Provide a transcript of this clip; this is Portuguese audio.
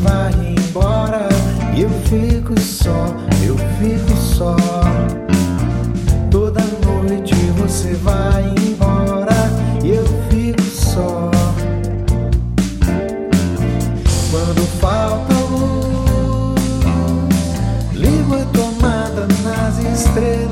vai embora e eu fico só, eu fico só. Toda noite você vai embora e eu fico só. Quando falta luz, ligo a tomada nas estrelas.